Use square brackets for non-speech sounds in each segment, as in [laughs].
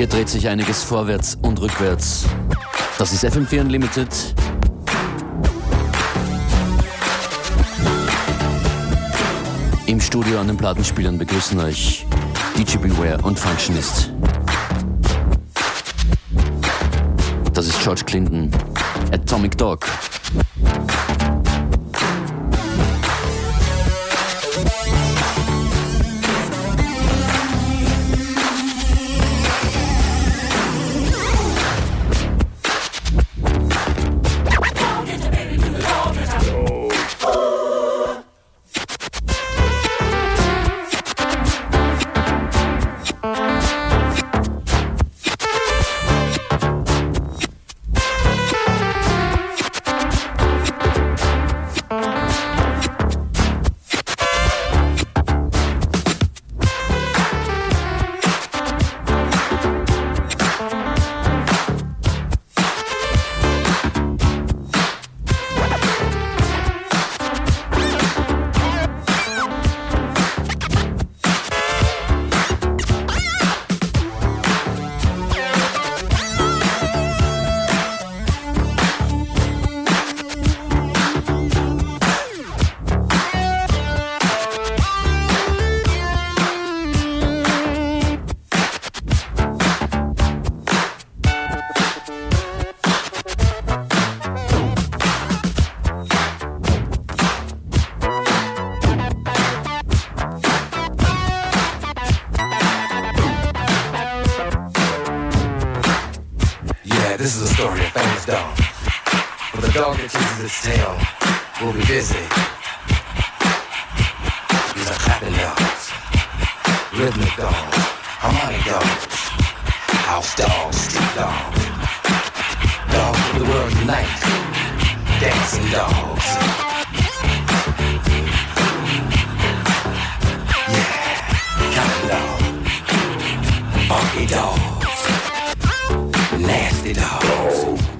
Hier dreht sich einiges vorwärts und rückwärts. Das ist FM4 Unlimited. Im Studio an den Plattenspielern begrüßen euch DJ Beware und Functionist. Das ist George Clinton, Atomic Dog. We'll be busy. These are clapping dogs, rhythmic dogs, harmonic dogs, house dogs, street dogs, dogs of the world unite, dancing dogs. Yeah, counting dogs, funky dogs, nasty dogs.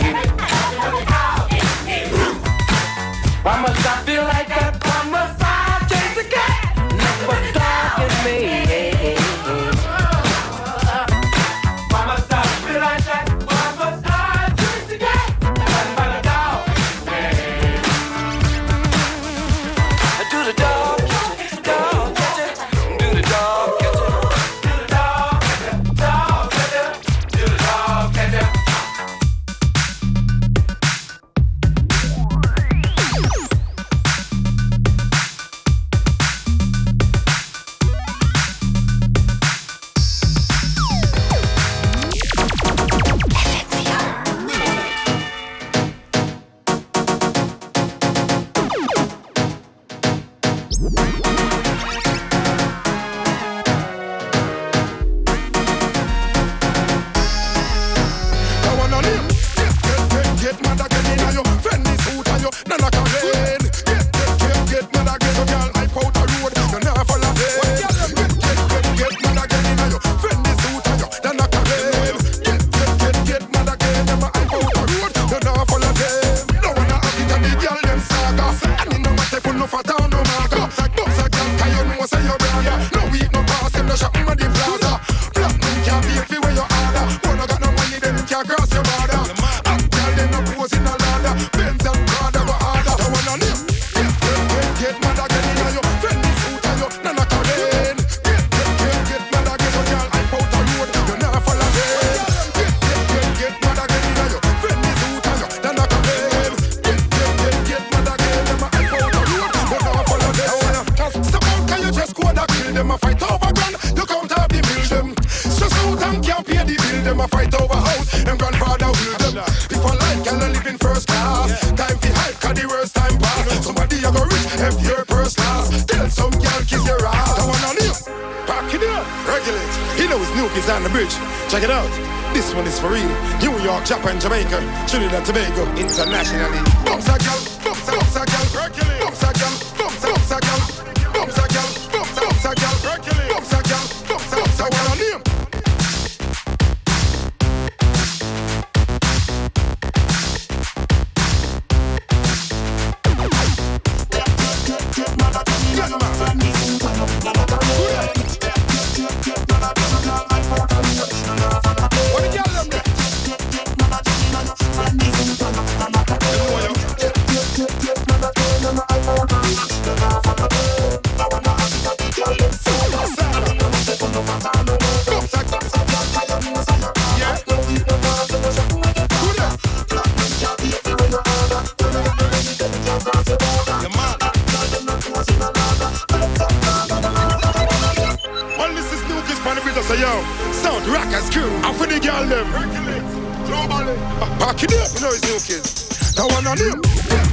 know it's new kids. That one on him.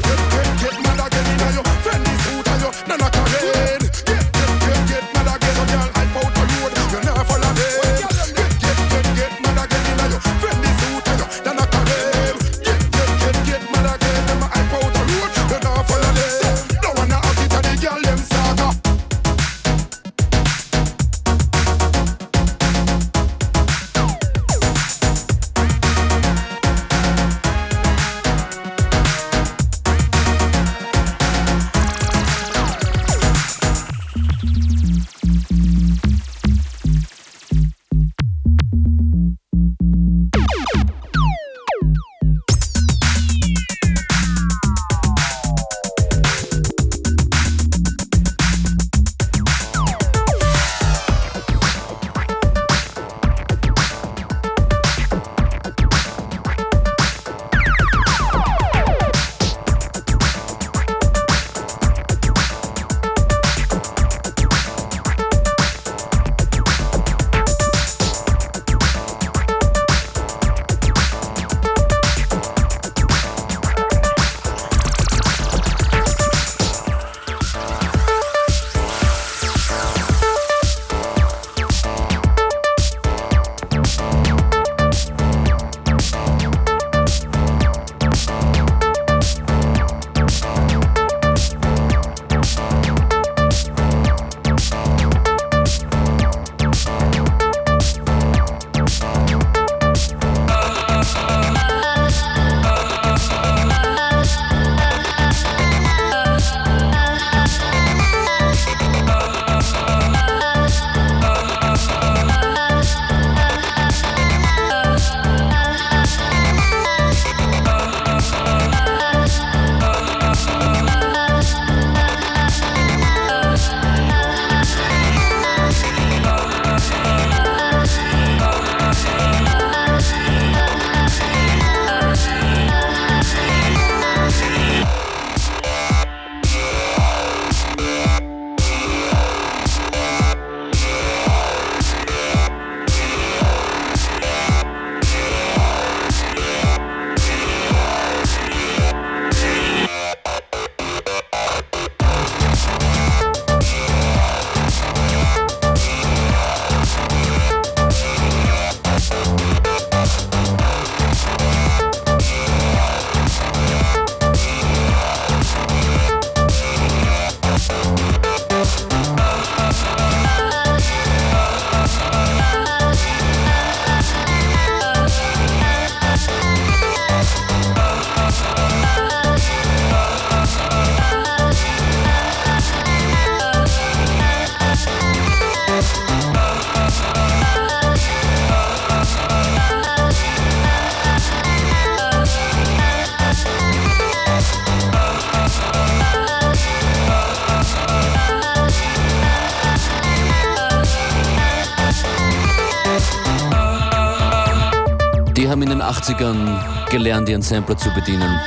80ern gelernt, ihren Sampler zu bedienen.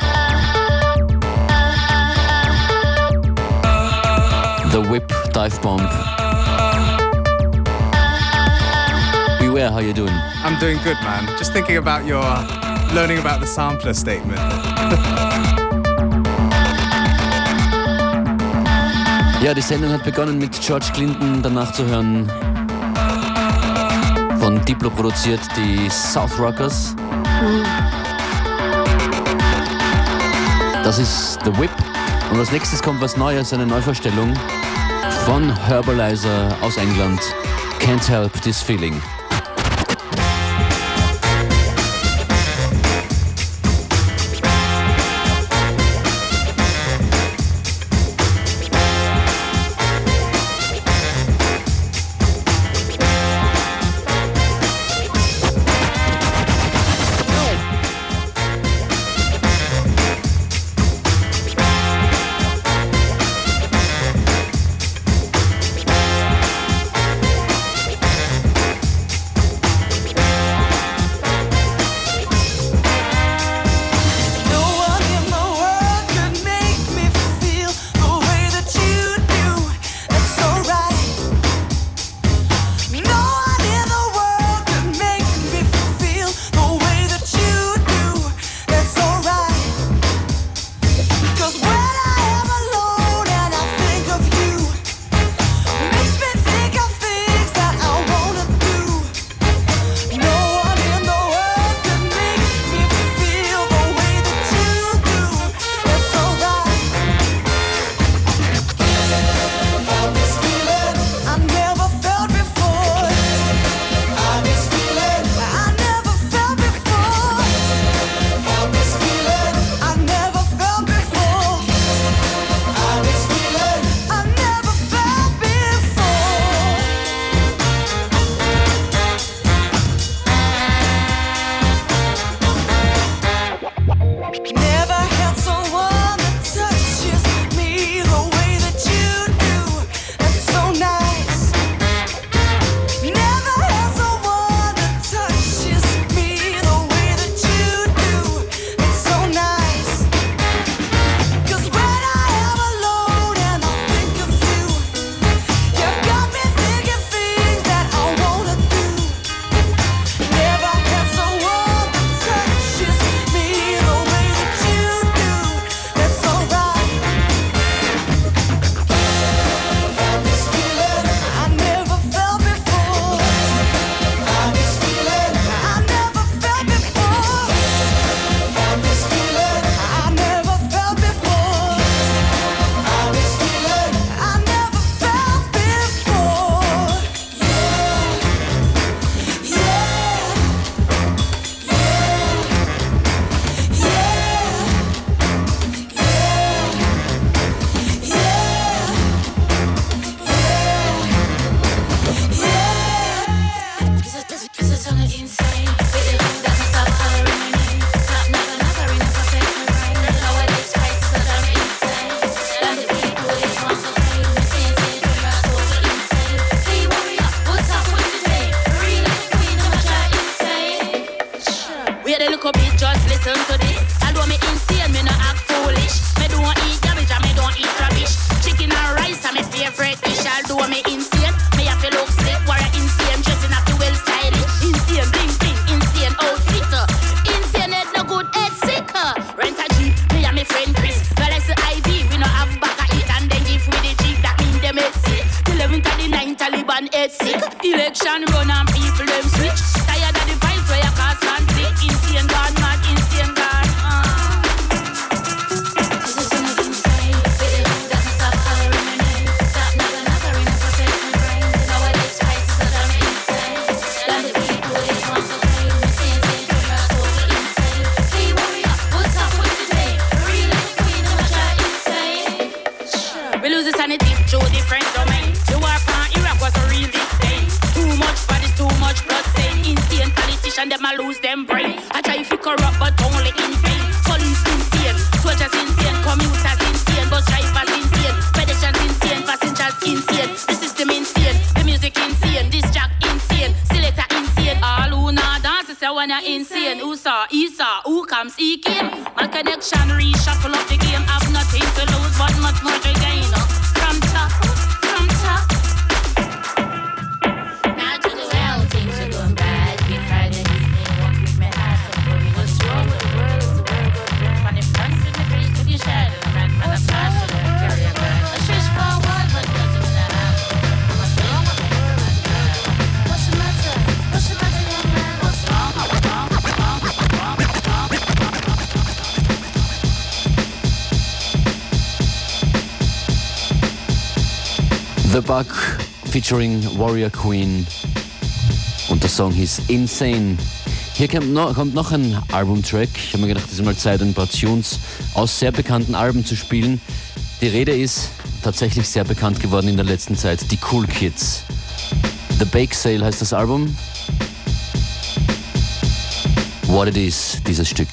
The Whip, Dive Bomb. Beware, how you doing? I'm doing good, man. Just thinking about your uh, learning about the sampler statement. [laughs] ja, die Sendung hat begonnen mit George Clinton, danach zu hören von Diplo produziert, die South Rockers. Das ist The Whip. Und als nächstes kommt was Neues, eine Neuvorstellung von Herbalizer aus England. Can't Help This Feeling. and it is through different domain. The war from Iraq was a real disdain. Too much bodies, too much blood stain. Insane politician, them a lose them brain. I try to corrupt, but only in vain. Police insane, soldiers insane, commuters insane, bus drivers insane, pedestrians insane, passengers insane. The system insane, the music insane, this jack insane, selector insane. All who not dance is a one insane. Who saw, he saw, who comes, he came. My connection reshuffle up the game. I've nothing to lose, but much more to Bug featuring Warrior Queen und der Song hieß Insane. Hier kommt noch, kommt noch ein Albumtrack. Ich habe mir gedacht, es ist mal Zeit, ein paar Tunes aus sehr bekannten Alben zu spielen. Die Rede ist tatsächlich sehr bekannt geworden in der letzten Zeit, die Cool Kids. The Bake Sale heißt das Album. What It Is, dieses Stück.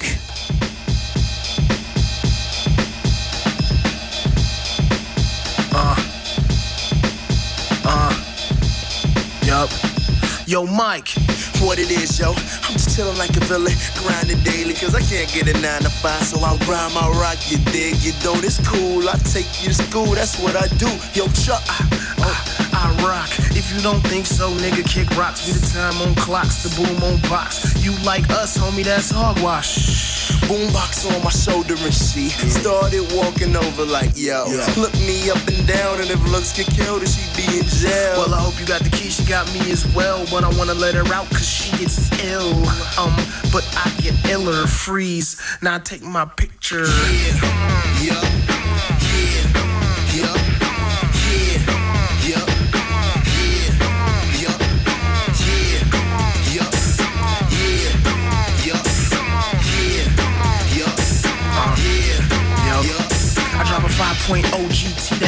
Mike, what it is, yo. I'm just chillin' like a villain, grinding daily, cause I can't get a 9 to 5, so I rhyme, my rock, you dig, you don't, it's cool. I take you to school, that's what I do. Yo, Chuck, I, I, I rock. If you don't think so, nigga, kick rocks. We the time on clocks, the boom on box. You like us, homie, that's hogwash. Boombox on my shoulder and she started walking over like, yo, look me up and down, and if looks get killed, then she be in jail. Well, I hope you got the key, she got me as well, but I wanna let her out cause she gets ill. Um, but I get iller, freeze. Now I take my picture. Yeah, yeah, yeah, 2.0 GT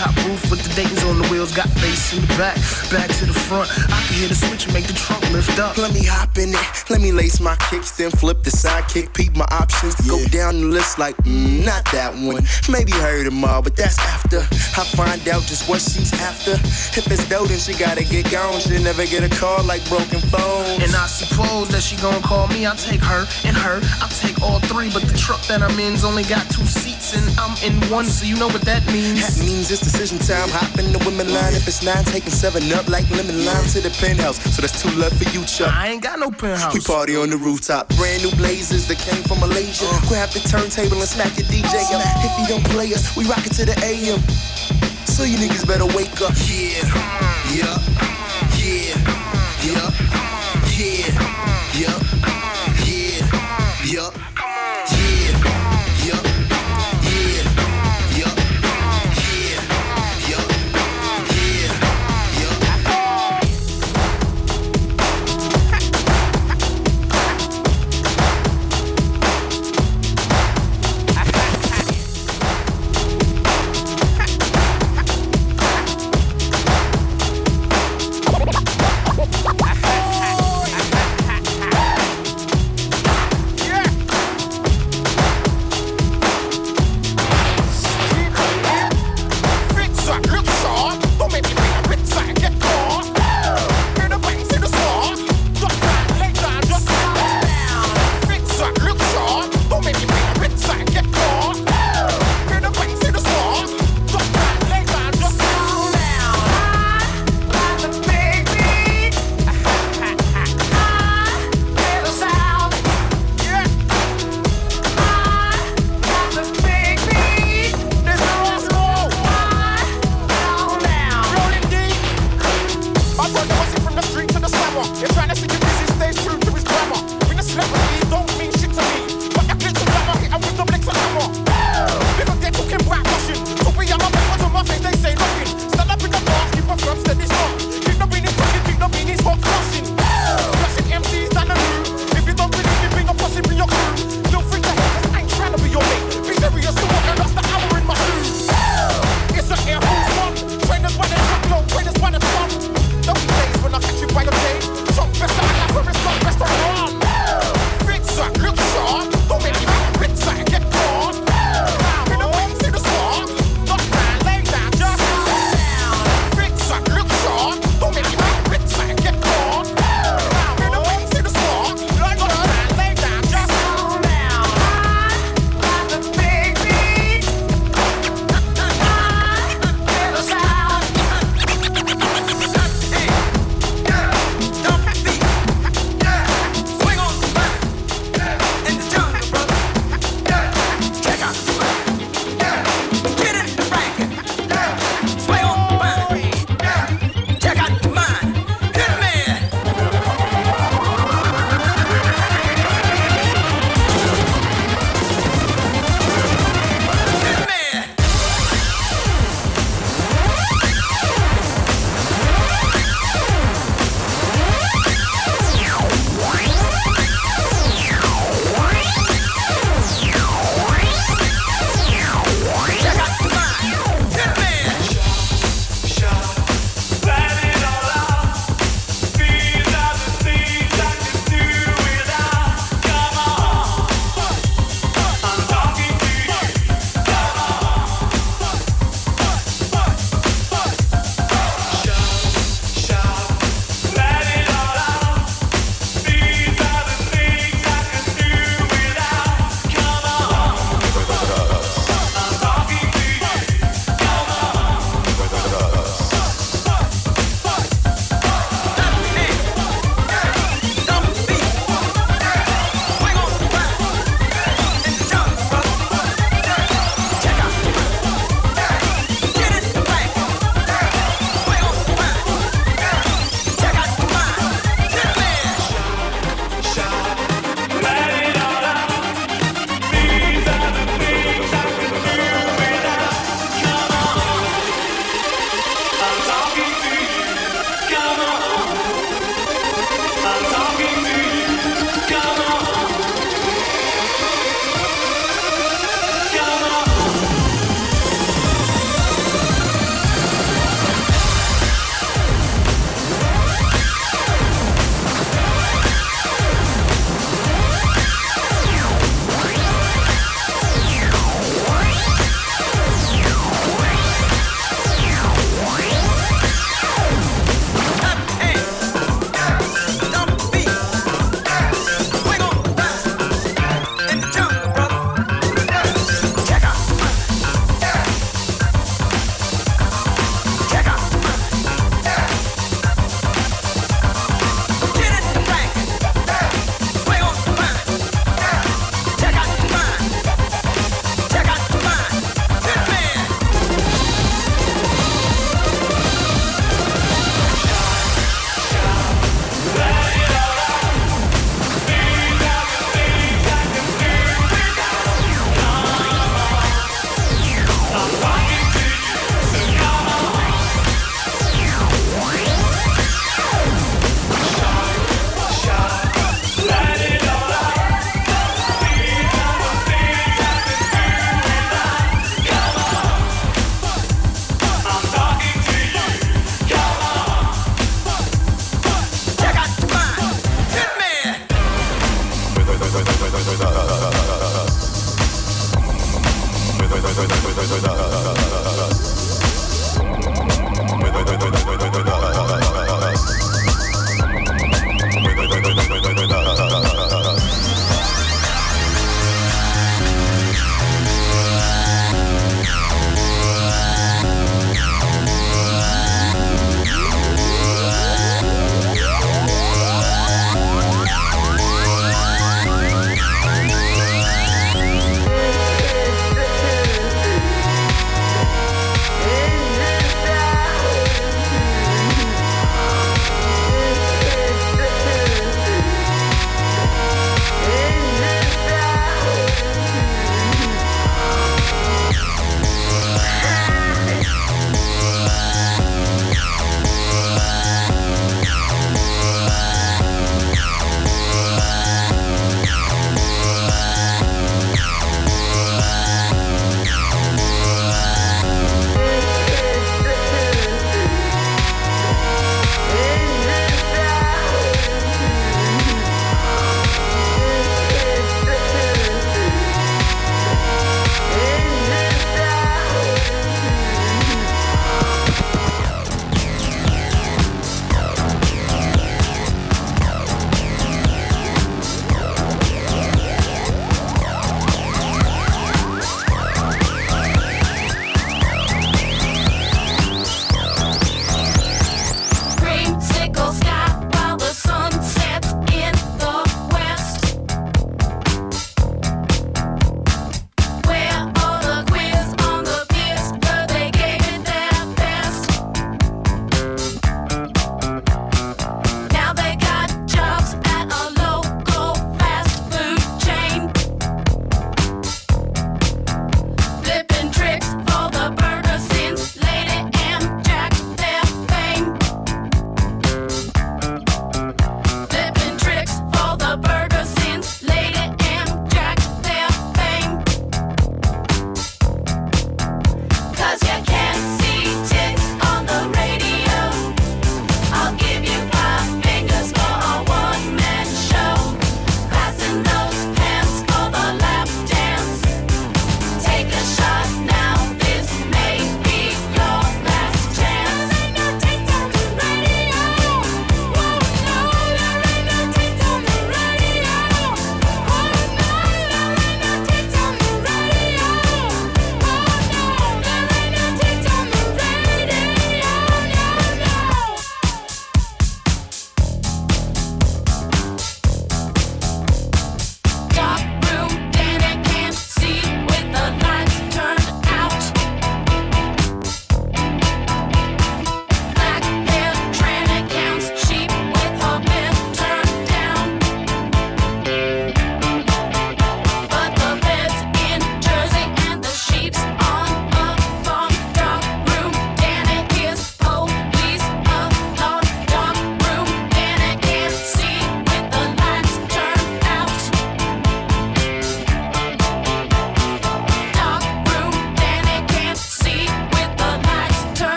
top roof with the Dayton's on the wheels, got bass in the back, back to the front. I can hear the switch and make the trunk lift up. Let me hop in it, let me lace my kicks, then flip the sidekick, peep my options, go down the list like, mm, not that one. Maybe heard them all, but that's after I find out just what she's after. If it's then she gotta get gone. She'll never get a call like broken phone. And I suppose that she gonna call me. I'll take her and her. I'll take all three, but the truck that I'm in's only got two seats, and I'm in one, so you know what that means. That means it's decision time. Hop in the women line. If it's nine, taking seven up like lemon lime to the penthouse. So that's two left for you, Chuck. I ain't got no penthouse. We party on the rooftop. Brand new blazers that came from Malaysia. Uh. Grab the turntable and smack your DJ up. If he don't play us, we rock it to the AM. So you niggas better wake up. Yeah, yeah,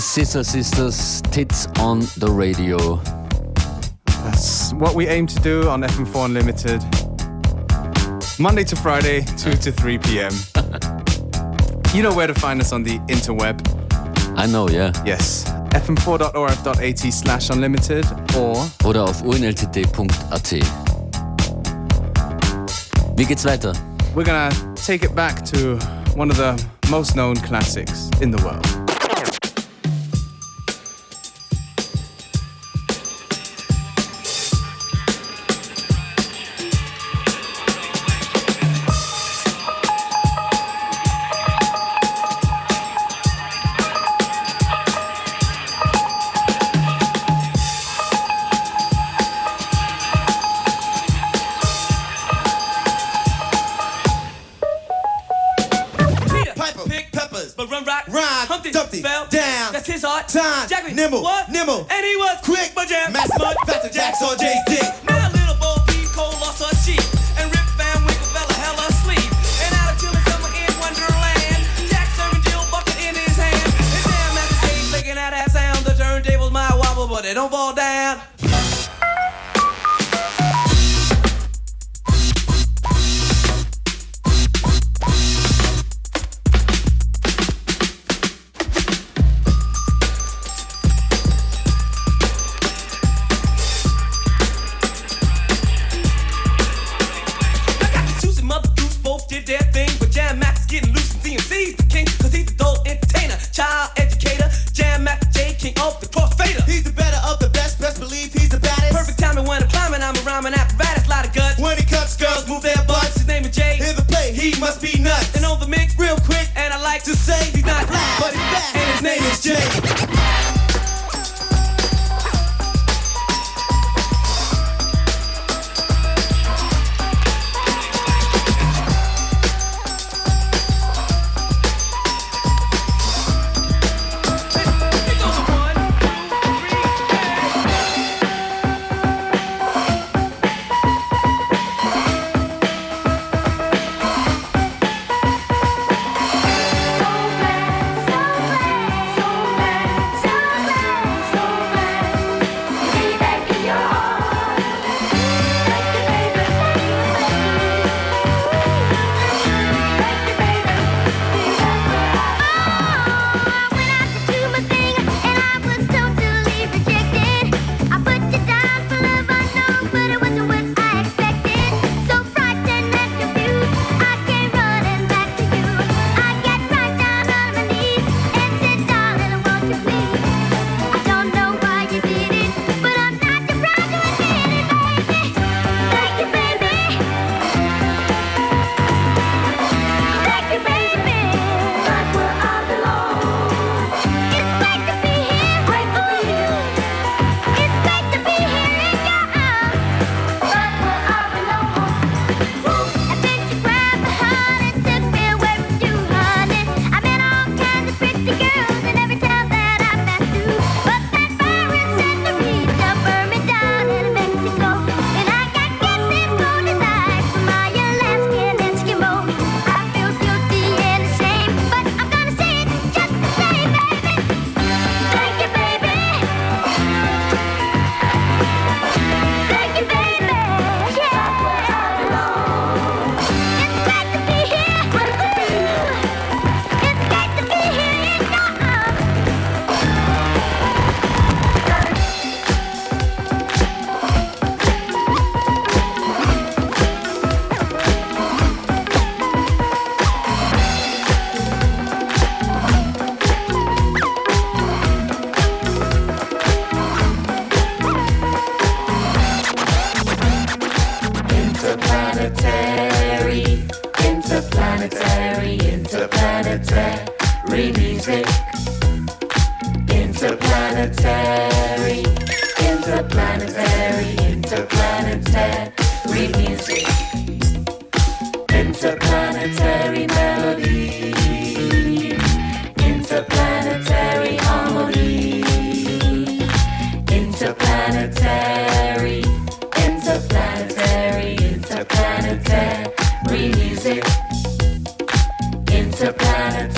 Scissor Sisters, Tits on the Radio. That's what we aim to do on FM4 Unlimited. Monday to Friday, 2 to 3 p.m. [laughs] you know where to find us on the interweb. I know, yeah. Yes. fm4.orf.at slash unlimited or Oder auf unltd.at. Wie geht's weiter? we're gonna take it back to one of the most known classics in the world.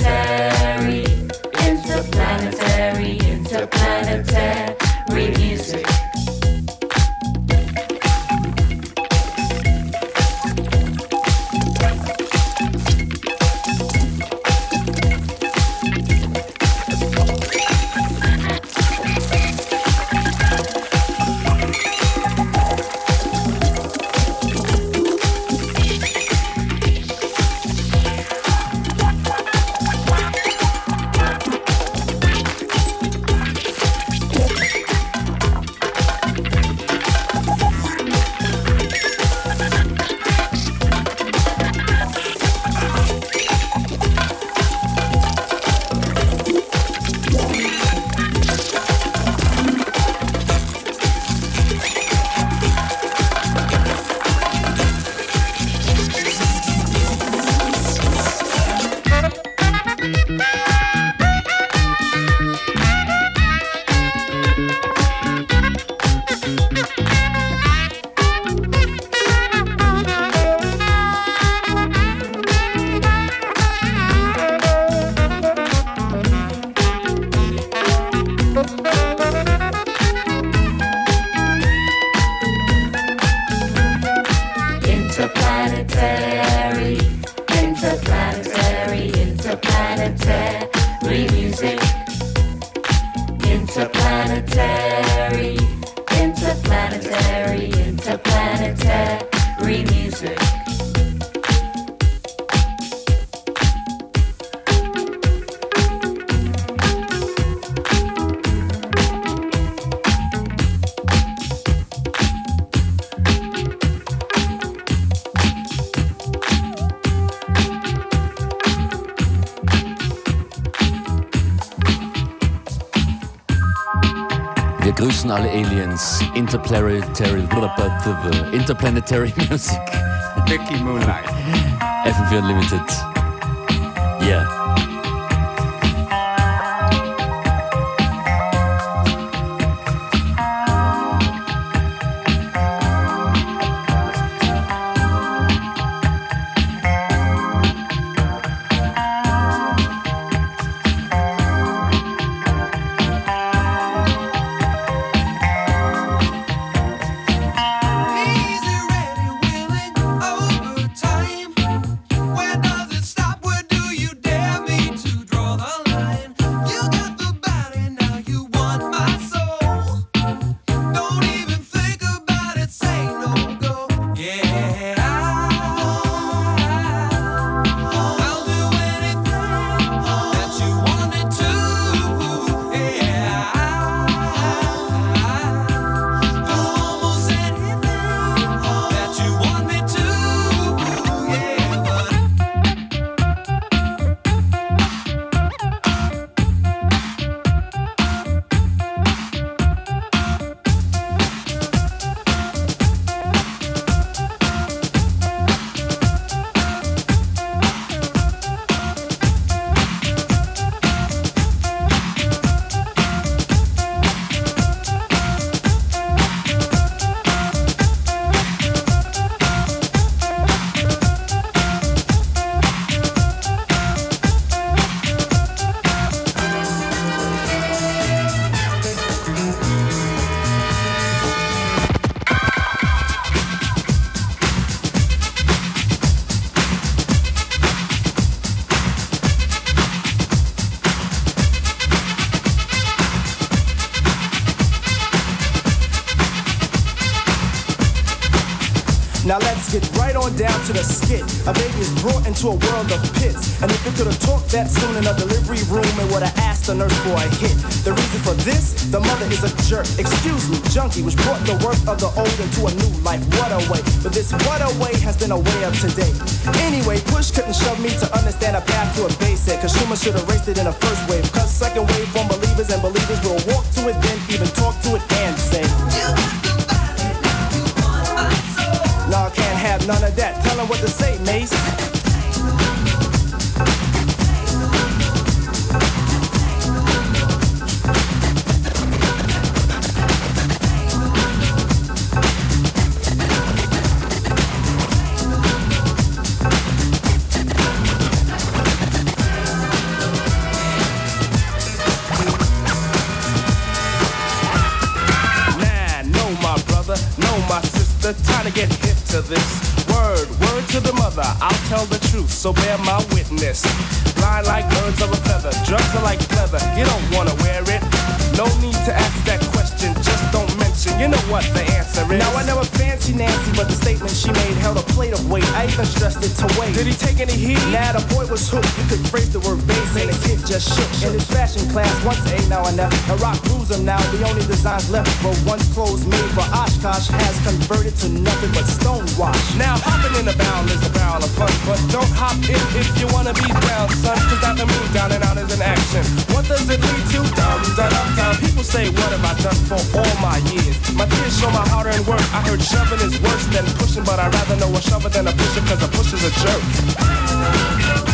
interplanetary, interplanetary, interplanetary music. Grüßen alle Aliens. Interplanetary, Interplanetary Music. Mickey Moonlight. FM4 Unlimited. Yeah. Into a world of pits. And if it could have talked that soon in a delivery room, it would have asked the nurse for a hit. The reason for this, the mother is a jerk. Excuse me, junkie, which brought the worth of the old into a new life. What a way. But this what a way has been a way of today. Anyway, push couldn't shove me to understand a path to a basic. Cause Schumer should have raced it in the first sister. Time to get hip to this. Word, word to the mother. I'll tell the truth, so bear my witness. Blind like birds of a feather, drugs are like leather. You don't wanna wear it. No need to ask that question, just don't You know what the answer is. Now I never fancy Nancy, but the statement she made held a plate of weight. I even stressed it to wait. Did he take any heat? Nah, the boy was hooked. You could phrase the word bass, and the kid just shook. In his fashion class, once A, now never. The rock rules him now. The only designs left were once clothes made for Oshkosh has converted to nothing but stonewash. Now hopping in the barrel is a barrel of fun, but don't hop in if you wanna be down, son. Cause that the move down and out is an action. What does it lead to? Down, down, down. People say, what have I done for all my years? My tears show my hard earned work. I heard shoving is worse than pushing, but I'd rather know a shover than a pusher, cause a pusher's a jerk.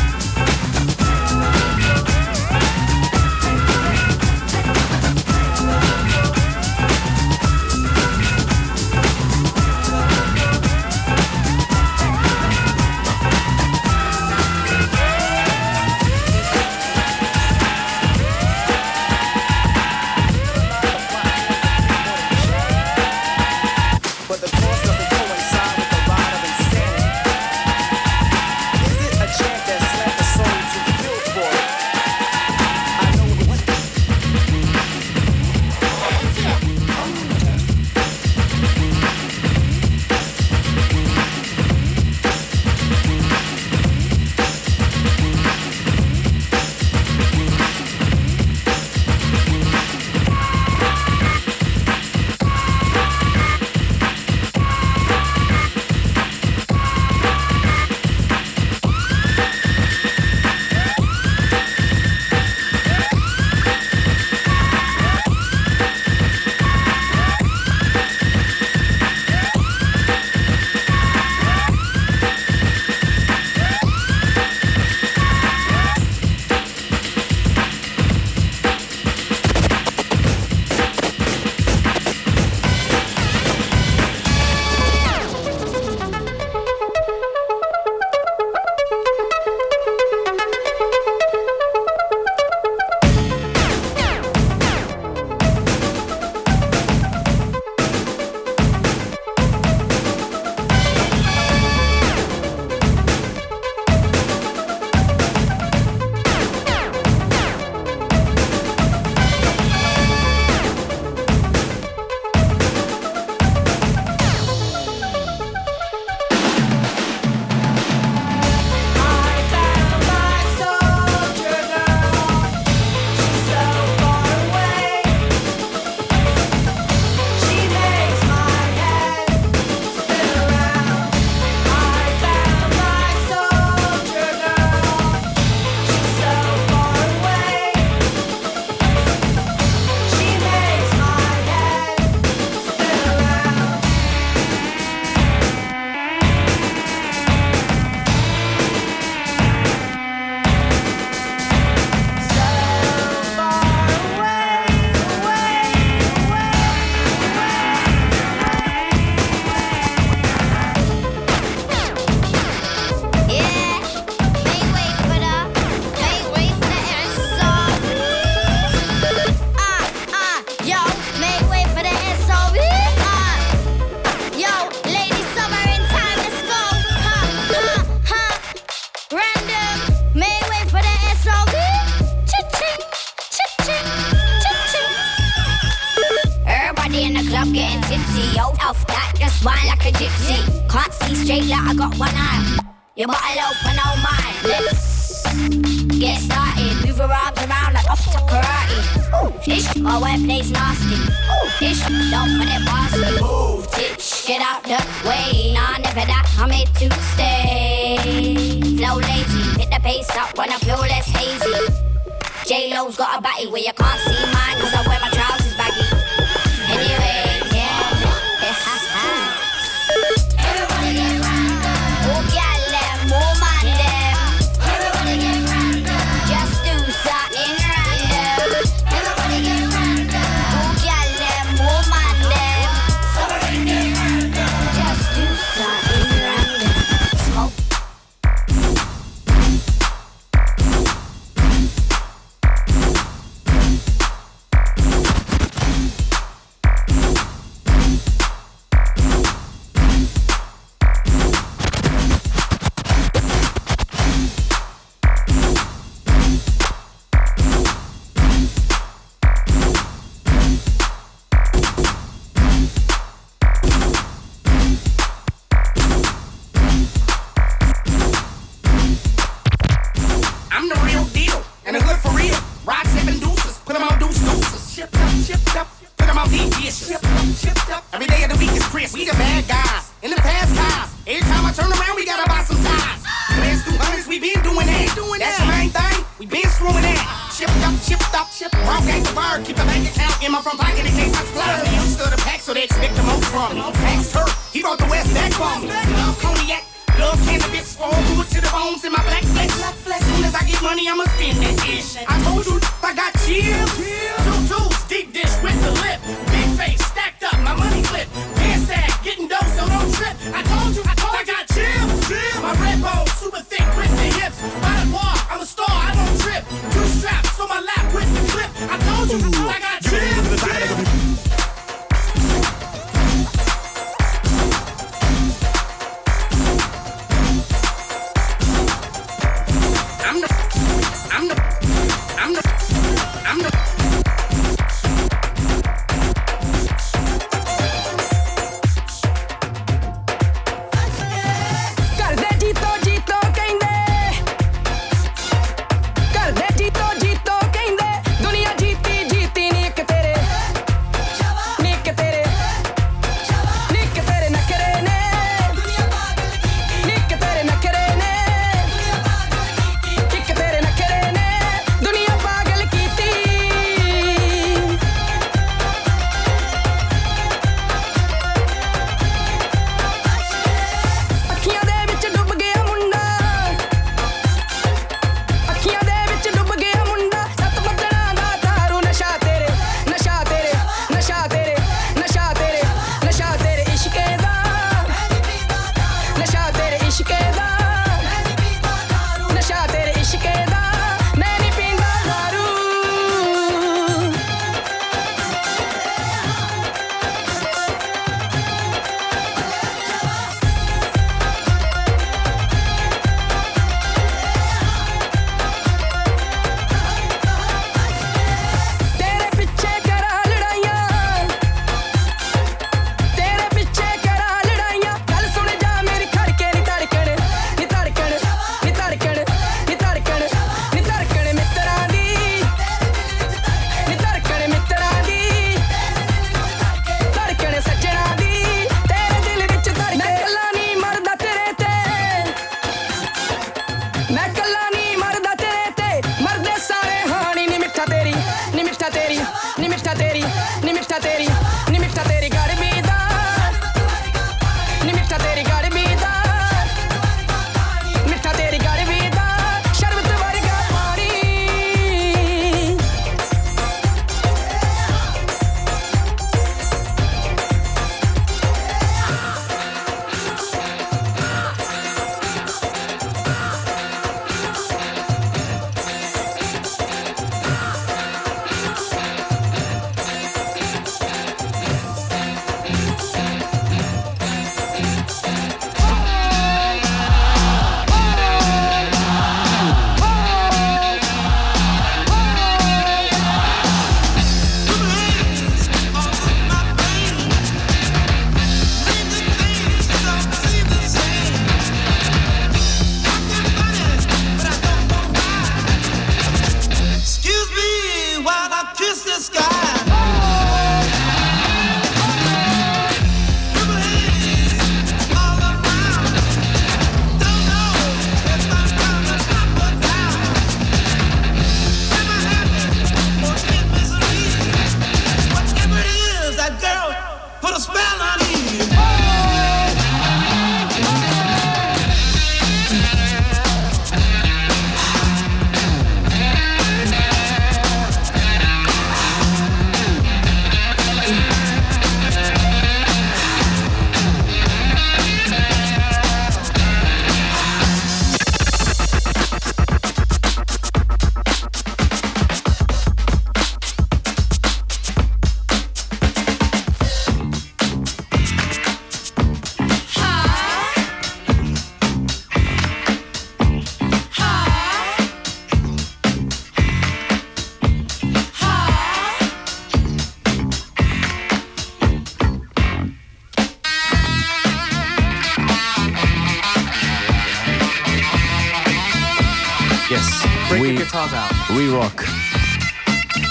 We Rock.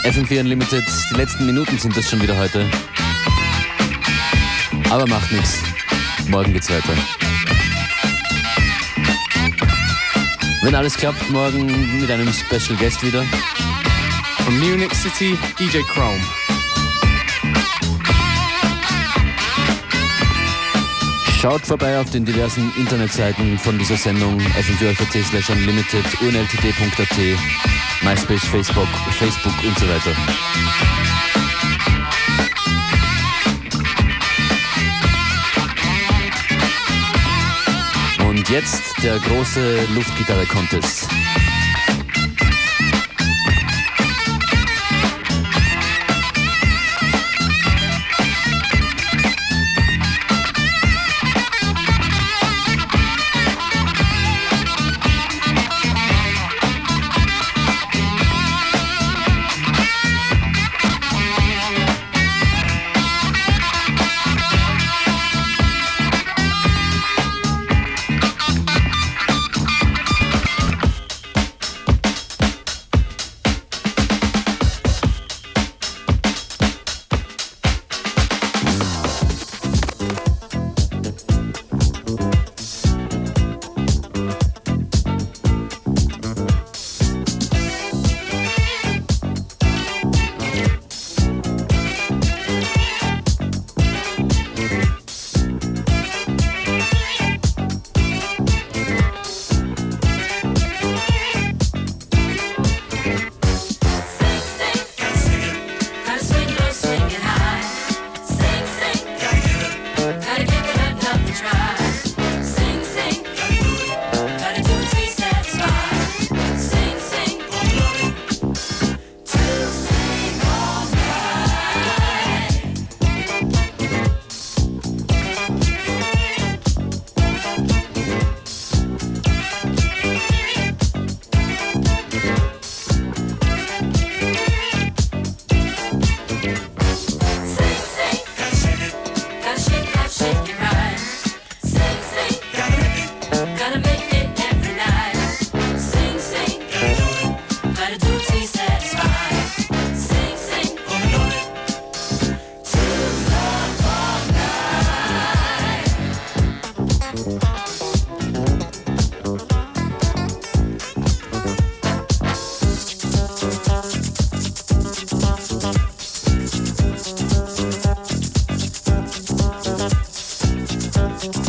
FM4 Unlimited. Die letzten Minuten sind das schon wieder heute. Aber macht nichts. Morgen geht's weiter. Wenn alles klappt, morgen mit einem Special Guest wieder. From Munich City, DJ Chrome. Schaut vorbei auf den diversen Internetseiten von dieser Sendung fm4 slash unlimited, unltd.at, MySpace, Facebook, Facebook und so weiter. Und jetzt der große Luftgitarre-Contest.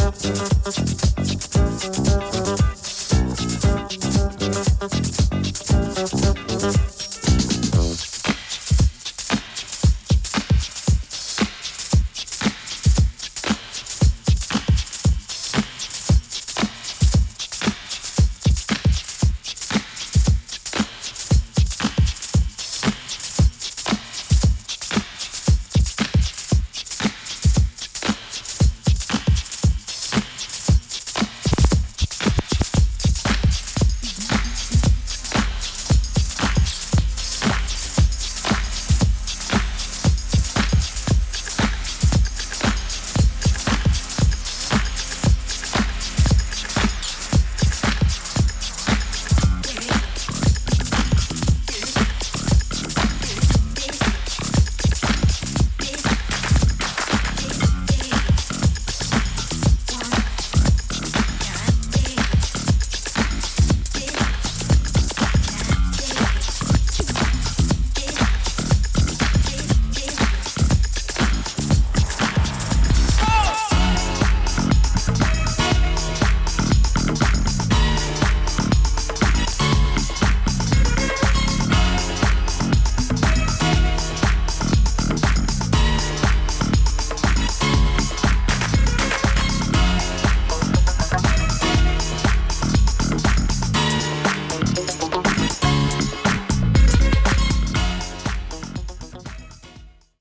Thank you.